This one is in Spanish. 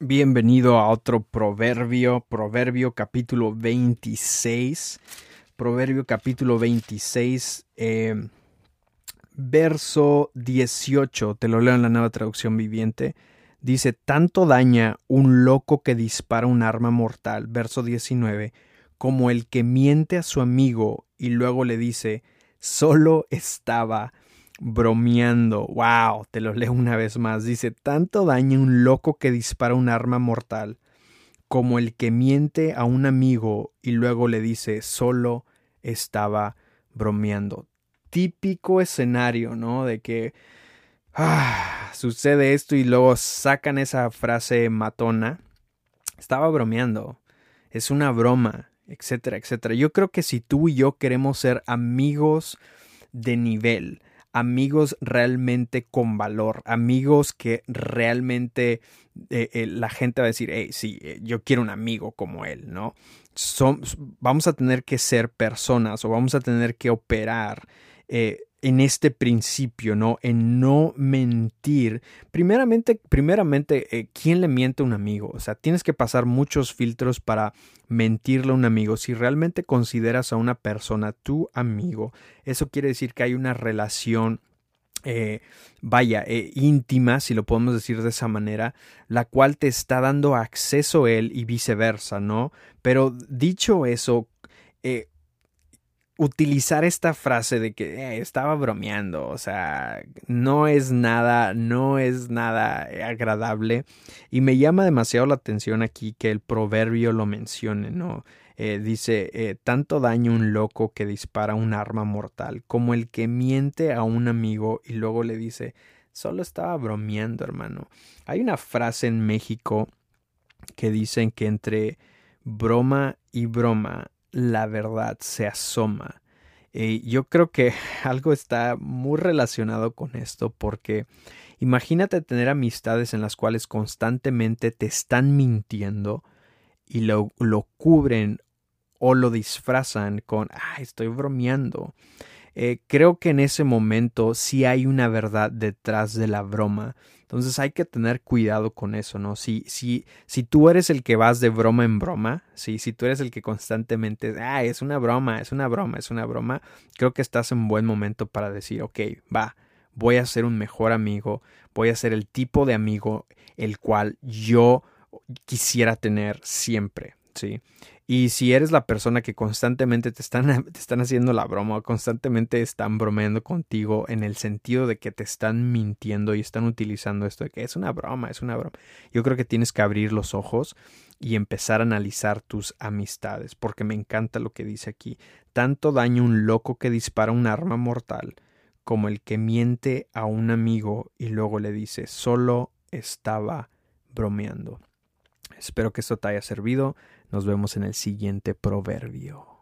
Bienvenido a otro proverbio, proverbio capítulo 26, proverbio capítulo 26, eh, verso 18, te lo leo en la nueva traducción viviente, dice, tanto daña un loco que dispara un arma mortal, verso 19, como el que miente a su amigo y luego le dice, solo estaba bromeando. Wow, te lo leo una vez más. Dice, tanto daña un loco que dispara un arma mortal como el que miente a un amigo y luego le dice, solo estaba bromeando. Típico escenario, ¿no? De que ah, sucede esto y luego sacan esa frase matona. Estaba bromeando. Es una broma, etcétera, etcétera. Yo creo que si tú y yo queremos ser amigos de nivel, amigos realmente con valor, amigos que realmente eh, eh, la gente va a decir, hey, sí, eh, yo quiero un amigo como él, ¿no? vamos a tener que ser personas o vamos a tener que operar en este principio, ¿no? En no mentir. Primeramente, primeramente, eh, ¿quién le miente a un amigo? O sea, tienes que pasar muchos filtros para mentirle a un amigo. Si realmente consideras a una persona tu amigo, eso quiere decir que hay una relación eh, vaya, eh, íntima, si lo podemos decir de esa manera, la cual te está dando acceso a él y viceversa, ¿no? Pero dicho eso, eh, utilizar esta frase de que eh, estaba bromeando, o sea, no es nada, no es nada agradable y me llama demasiado la atención aquí que el proverbio lo mencione, ¿no? Eh, dice, eh, tanto daño un loco que dispara un arma mortal como el que miente a un amigo y luego le dice, solo estaba bromeando, hermano. Hay una frase en México que dicen que entre broma y broma la verdad se asoma. Y yo creo que algo está muy relacionado con esto porque imagínate tener amistades en las cuales constantemente te están mintiendo y lo, lo cubren o lo disfrazan con, ah, estoy bromeando. Eh, creo que en ese momento sí hay una verdad detrás de la broma. Entonces hay que tener cuidado con eso, ¿no? Si, si, si tú eres el que vas de broma en broma, si tú eres el que constantemente, ah, es una broma, es una broma, es una broma, creo que estás en buen momento para decir, ok, va, voy a ser un mejor amigo, voy a ser el tipo de amigo el cual yo quisiera tener siempre, ¿sí? Y si eres la persona que constantemente te están, te están haciendo la broma, constantemente están bromeando contigo en el sentido de que te están mintiendo y están utilizando esto de que es una broma, es una broma. Yo creo que tienes que abrir los ojos y empezar a analizar tus amistades, porque me encanta lo que dice aquí. Tanto daño un loco que dispara un arma mortal como el que miente a un amigo y luego le dice solo estaba bromeando. Espero que esto te haya servido. Nos vemos en el siguiente proverbio.